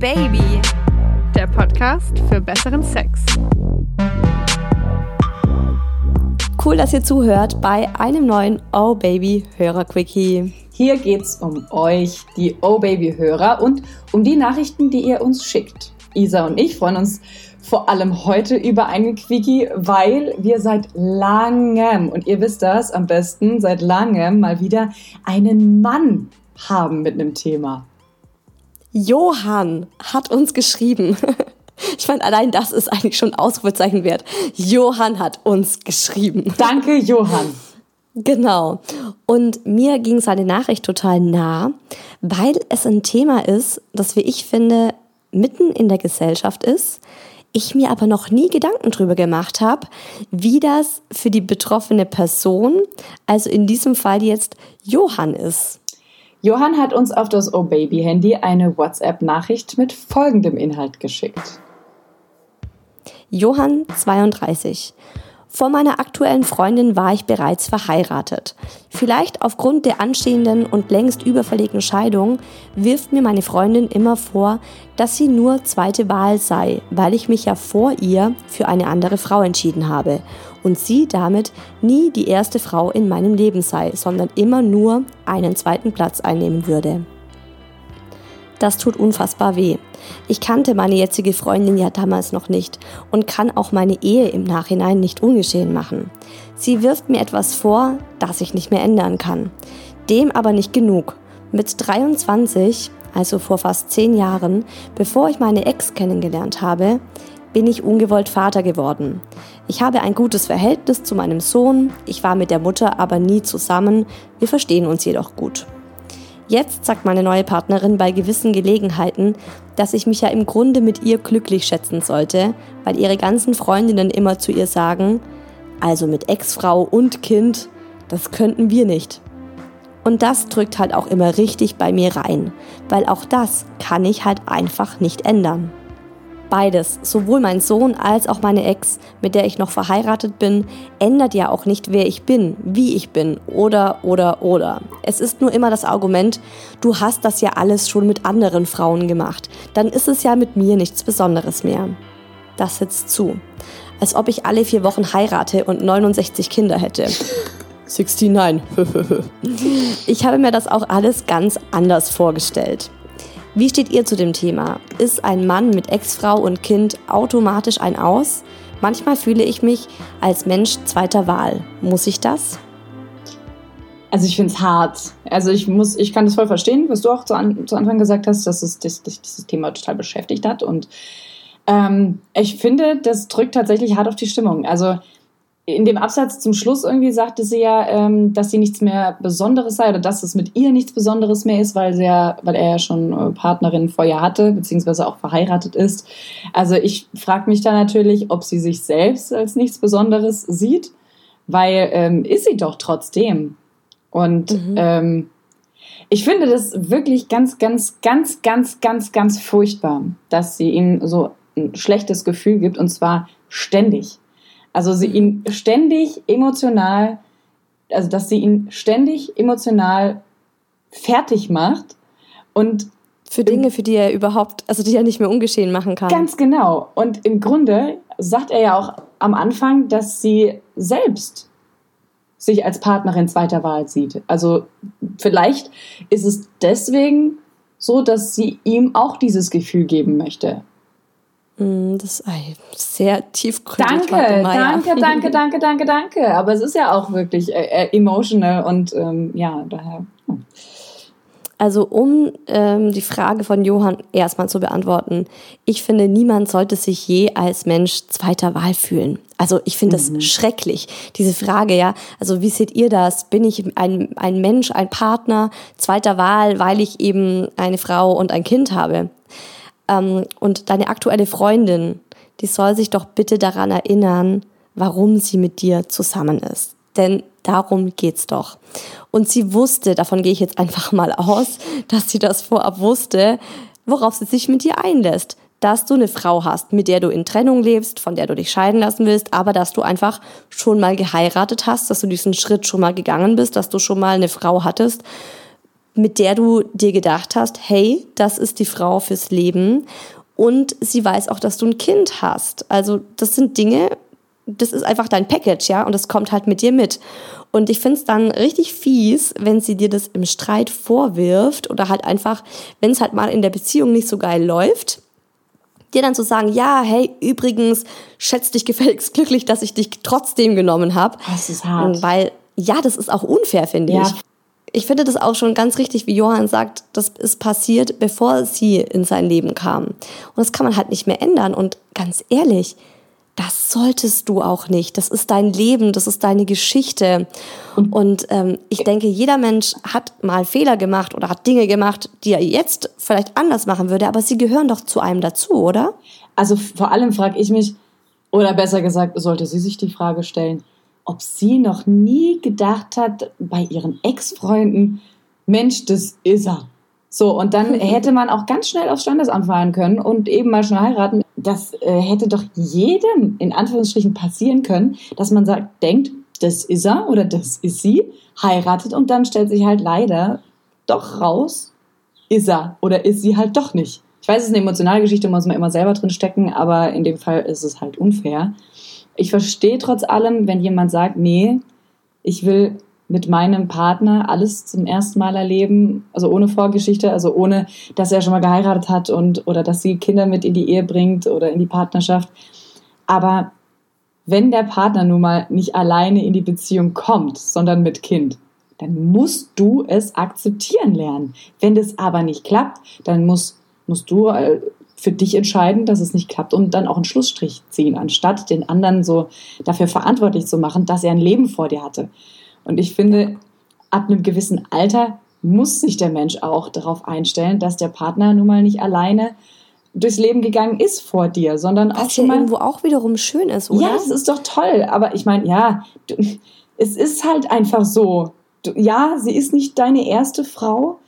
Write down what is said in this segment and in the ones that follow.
Baby, der Podcast für besseren Sex. Cool, dass ihr zuhört bei einem neuen Oh Baby Hörer Quickie. Hier geht's um euch, die Oh Baby Hörer und um die Nachrichten, die ihr uns schickt. Isa und ich freuen uns vor allem heute über einen Quickie, weil wir seit langem, und ihr wisst das am besten, seit langem mal wieder einen Mann haben mit einem Thema. Johann hat uns geschrieben. Ich meine, allein das ist eigentlich schon Ausrufezeichen wert. Johann hat uns geschrieben. Danke, Johann. Genau. Und mir ging seine Nachricht total nah, weil es ein Thema ist, das, wie ich finde, mitten in der Gesellschaft ist, ich mir aber noch nie Gedanken drüber gemacht habe, wie das für die betroffene Person, also in diesem Fall jetzt Johann ist. Johann hat uns auf das Oh Baby Handy eine WhatsApp-Nachricht mit folgendem Inhalt geschickt. Johann 32. Vor meiner aktuellen Freundin war ich bereits verheiratet. Vielleicht aufgrund der anstehenden und längst überverlegten Scheidung wirft mir meine Freundin immer vor, dass sie nur zweite Wahl sei, weil ich mich ja vor ihr für eine andere Frau entschieden habe und sie damit nie die erste Frau in meinem Leben sei, sondern immer nur einen zweiten Platz einnehmen würde. Das tut unfassbar weh. Ich kannte meine jetzige Freundin ja damals noch nicht und kann auch meine Ehe im Nachhinein nicht ungeschehen machen. Sie wirft mir etwas vor, das ich nicht mehr ändern kann. Dem aber nicht genug. Mit 23, also vor fast zehn Jahren, bevor ich meine Ex kennengelernt habe, bin ich ungewollt Vater geworden. Ich habe ein gutes Verhältnis zu meinem Sohn, ich war mit der Mutter aber nie zusammen, wir verstehen uns jedoch gut. Jetzt sagt meine neue Partnerin bei gewissen Gelegenheiten, dass ich mich ja im Grunde mit ihr glücklich schätzen sollte, weil ihre ganzen Freundinnen immer zu ihr sagen, also mit Ex-Frau und Kind, das könnten wir nicht. Und das drückt halt auch immer richtig bei mir rein, weil auch das kann ich halt einfach nicht ändern. Beides, sowohl mein Sohn als auch meine Ex, mit der ich noch verheiratet bin, ändert ja auch nicht, wer ich bin, wie ich bin oder oder oder. Es ist nur immer das Argument, du hast das ja alles schon mit anderen Frauen gemacht, dann ist es ja mit mir nichts Besonderes mehr. Das sitzt zu. Als ob ich alle vier Wochen heirate und 69 Kinder hätte. 69. ich habe mir das auch alles ganz anders vorgestellt. Wie steht ihr zu dem Thema? Ist ein Mann mit Ex-Frau und Kind automatisch ein Aus? Manchmal fühle ich mich als Mensch zweiter Wahl. Muss ich das? Also ich finde es hart. Also ich muss, ich kann das voll verstehen, was du auch zu, an, zu Anfang gesagt hast, dass es das, das, dieses Thema total beschäftigt hat. Und ähm, ich finde, das drückt tatsächlich hart auf die Stimmung. Also in dem Absatz zum Schluss irgendwie sagte sie ja, ähm, dass sie nichts mehr Besonderes sei oder dass es mit ihr nichts Besonderes mehr ist, weil, sie ja, weil er ja schon äh, Partnerin vorher hatte, beziehungsweise auch verheiratet ist. Also ich frage mich da natürlich, ob sie sich selbst als nichts Besonderes sieht, weil ähm, ist sie doch trotzdem. Und mhm. ähm, ich finde das wirklich ganz, ganz, ganz, ganz, ganz, ganz furchtbar, dass sie ihm so ein schlechtes Gefühl gibt und zwar ständig. Also sie ihn ständig emotional, also dass sie ihn ständig emotional fertig macht und für Dinge, für die er überhaupt, also die er nicht mehr ungeschehen machen kann. Ganz genau. Und im Grunde sagt er ja auch am Anfang, dass sie selbst sich als Partnerin zweiter Wahl sieht. Also vielleicht ist es deswegen so, dass sie ihm auch dieses Gefühl geben möchte. Mm, das ist sehr tiefgründig. Danke, danke, danke, danke, danke, danke. Aber es ist ja auch wirklich äh, äh, emotional und ähm, ja, daher. Hm. Also um ähm, die Frage von Johann erstmal zu beantworten, ich finde, niemand sollte sich je als Mensch zweiter Wahl fühlen. Also ich finde mhm. das schrecklich, diese Frage, ja. Also wie seht ihr das? Bin ich ein, ein Mensch, ein Partner zweiter Wahl, weil ich eben eine Frau und ein Kind habe? Ähm, und deine aktuelle Freundin, die soll sich doch bitte daran erinnern, warum sie mit dir zusammen ist. Denn darum geht's doch. Und sie wusste, davon gehe ich jetzt einfach mal aus, dass sie das vorab wusste, worauf sie sich mit dir einlässt. Dass du eine Frau hast, mit der du in Trennung lebst, von der du dich scheiden lassen willst, aber dass du einfach schon mal geheiratet hast, dass du diesen Schritt schon mal gegangen bist, dass du schon mal eine Frau hattest, mit der du dir gedacht hast, hey, das ist die Frau fürs Leben und sie weiß auch, dass du ein Kind hast. Also das sind Dinge, das ist einfach dein Package, ja, und das kommt halt mit dir mit. Und ich finde es dann richtig fies, wenn sie dir das im Streit vorwirft oder halt einfach, wenn es halt mal in der Beziehung nicht so geil läuft, dir dann zu sagen, ja, hey, übrigens, schätz dich gefälligst glücklich, dass ich dich trotzdem genommen habe. Das ist hart. Weil, ja, das ist auch unfair, finde ja. ich. Ich finde das auch schon ganz richtig, wie Johann sagt, das ist passiert, bevor sie in sein Leben kam. Und das kann man halt nicht mehr ändern. Und ganz ehrlich, das solltest du auch nicht. Das ist dein Leben, das ist deine Geschichte. Und, ähm, ich denke, jeder Mensch hat mal Fehler gemacht oder hat Dinge gemacht, die er jetzt vielleicht anders machen würde, aber sie gehören doch zu einem dazu, oder? Also vor allem frage ich mich, oder besser gesagt, sollte sie sich die Frage stellen, ob sie noch nie gedacht hat bei ihren Ex-Freunden, Mensch, das ist er. So, und dann hätte man auch ganz schnell aufs Standesamt fahren können und eben mal schnell heiraten. Das äh, hätte doch jedem in Anführungsstrichen passieren können, dass man sagt, denkt, das ist er oder das ist sie, heiratet und dann stellt sich halt leider doch raus, ist er oder ist sie halt doch nicht. Ich weiß, es ist eine emotionale Geschichte, muss man immer selber drin stecken, aber in dem Fall ist es halt unfair. Ich verstehe trotz allem, wenn jemand sagt, nee, ich will mit meinem Partner alles zum ersten Mal erleben, also ohne Vorgeschichte, also ohne, dass er schon mal geheiratet hat und oder dass sie Kinder mit in die Ehe bringt oder in die Partnerschaft. Aber wenn der Partner nun mal nicht alleine in die Beziehung kommt, sondern mit Kind, dann musst du es akzeptieren lernen. Wenn das aber nicht klappt, dann musst, musst du äh, für dich entscheiden, dass es nicht klappt und dann auch einen Schlussstrich ziehen, anstatt den anderen so dafür verantwortlich zu machen, dass er ein Leben vor dir hatte. Und ich finde, ab einem gewissen Alter muss sich der Mensch auch darauf einstellen, dass der Partner nun mal nicht alleine durchs Leben gegangen ist vor dir, sondern Was auch schon ja mal irgendwo auch wiederum schön ist, oder? Ja, das ist doch toll. Aber ich meine, ja, du, es ist halt einfach so. Du, ja, sie ist nicht deine erste Frau,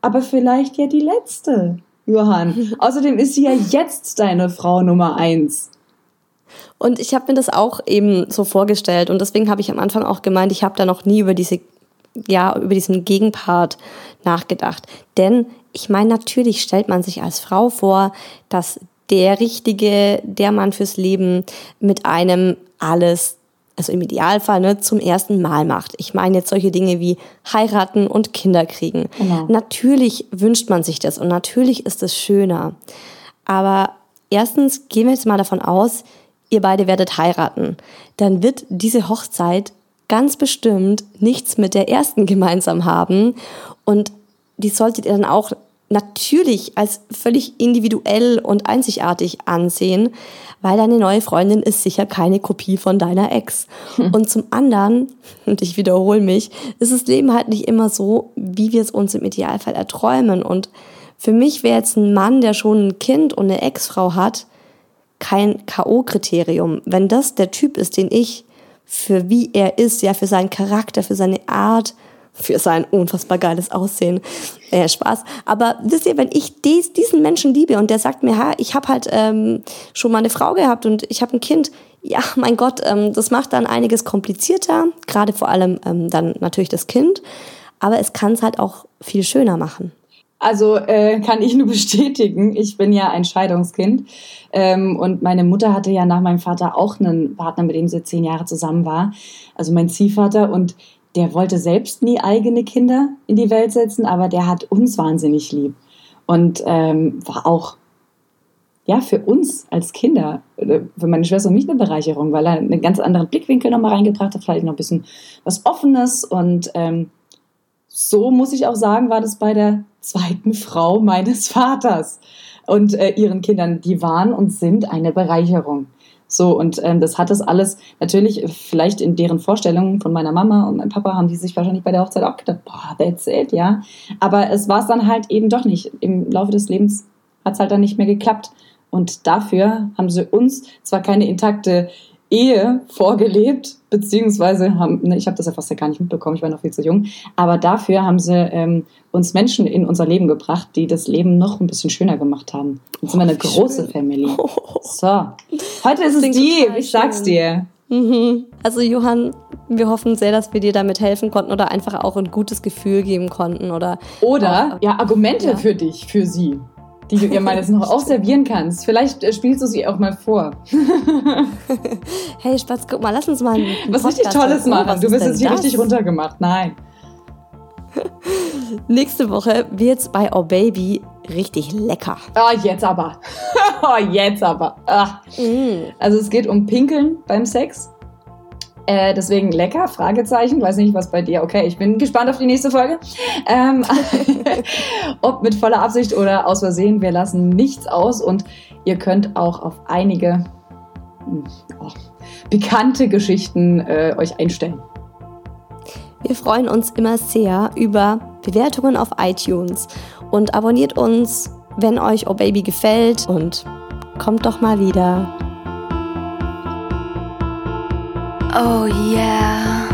aber vielleicht ja die letzte, Johann. Außerdem ist sie ja jetzt deine Frau Nummer eins. Und ich habe mir das auch eben so vorgestellt und deswegen habe ich am Anfang auch gemeint, ich habe da noch nie über diese ja, über diesen Gegenpart nachgedacht. Denn ich meine, natürlich stellt man sich als Frau vor, dass der Richtige, der Mann fürs Leben mit einem alles, also im Idealfall, ne, zum ersten Mal macht. Ich meine jetzt solche Dinge wie heiraten und Kinder kriegen. Genau. Natürlich wünscht man sich das und natürlich ist es schöner. Aber erstens gehen wir jetzt mal davon aus, ihr beide werdet heiraten, dann wird diese Hochzeit ganz bestimmt nichts mit der ersten gemeinsam haben und die solltet ihr dann auch natürlich als völlig individuell und einzigartig ansehen, weil deine neue Freundin ist sicher keine Kopie von deiner Ex. Hm. Und zum anderen, und ich wiederhole mich, ist das Leben halt nicht immer so, wie wir es uns im Idealfall erträumen. Und für mich wäre jetzt ein Mann, der schon ein Kind und eine Ex-Frau hat, kein K.O.-Kriterium. Wenn das der Typ ist, den ich für wie er ist, ja, für seinen Charakter, für seine Art, für sein unfassbar geiles Aussehen. Äh, Spaß. Aber wisst ihr, wenn ich dies, diesen Menschen liebe und der sagt mir, ha, ich habe halt ähm, schon mal eine Frau gehabt und ich habe ein Kind, ja, mein Gott, ähm, das macht dann einiges komplizierter, gerade vor allem ähm, dann natürlich das Kind. Aber es kann es halt auch viel schöner machen. Also äh, kann ich nur bestätigen, ich bin ja ein Scheidungskind. Ähm, und meine Mutter hatte ja nach meinem Vater auch einen Partner, mit dem sie zehn Jahre zusammen war, also mein Ziehvater. Und der wollte selbst nie eigene Kinder in die Welt setzen, aber der hat uns wahnsinnig lieb. Und ähm, war auch ja für uns als Kinder, für meine Schwester und mich eine Bereicherung, weil er einen ganz anderen Blickwinkel nochmal reingebracht hat, vielleicht noch ein bisschen was Offenes und ähm, so muss ich auch sagen, war das bei der zweiten Frau meines Vaters und äh, ihren Kindern. Die waren und sind eine Bereicherung. So, und ähm, das hat das alles natürlich, vielleicht in deren Vorstellungen von meiner Mama und meinem Papa haben die sich wahrscheinlich bei der Hochzeit auch gedacht, boah, that's it, ja. Aber es war es dann halt eben doch nicht. Im Laufe des Lebens hat es halt dann nicht mehr geklappt. Und dafür haben sie uns zwar keine intakte Ehe vorgelebt, beziehungsweise haben, ne, ich habe das ja fast ja gar nicht mitbekommen, ich war noch viel zu jung, aber dafür haben sie ähm, uns Menschen in unser Leben gebracht, die das Leben noch ein bisschen schöner gemacht haben. Jetzt sind wir eine große schön. Family. So, heute ist es die, ich sag's dir. Mhm. Also Johann, wir hoffen sehr, dass wir dir damit helfen konnten oder einfach auch ein gutes Gefühl geben konnten oder oder auch, ja Argumente ja. für dich, für sie, die du ihr mal jetzt noch auch servieren kannst. Vielleicht äh, spielst du sie auch mal vor. hey Spatz, guck mal, lass uns mal was richtig Tolles machen. Oh, du wirst jetzt hier richtig runtergemacht. Nein. Nächste Woche wird's bei Oh Baby richtig lecker. Ah, oh, jetzt aber. oh, jetzt aber. Ah. Mm. Also es geht um Pinkeln beim Sex. Äh, deswegen lecker, Fragezeichen. Weiß nicht, was bei dir. Okay, ich bin gespannt auf die nächste Folge. Ähm, ob mit voller Absicht oder aus Versehen, wir lassen nichts aus und ihr könnt auch auf einige oh, bekannte Geschichten äh, euch einstellen. Wir freuen uns immer sehr über Bewertungen auf iTunes und abonniert uns, wenn euch Oh Baby gefällt und kommt doch mal wieder. Oh yeah.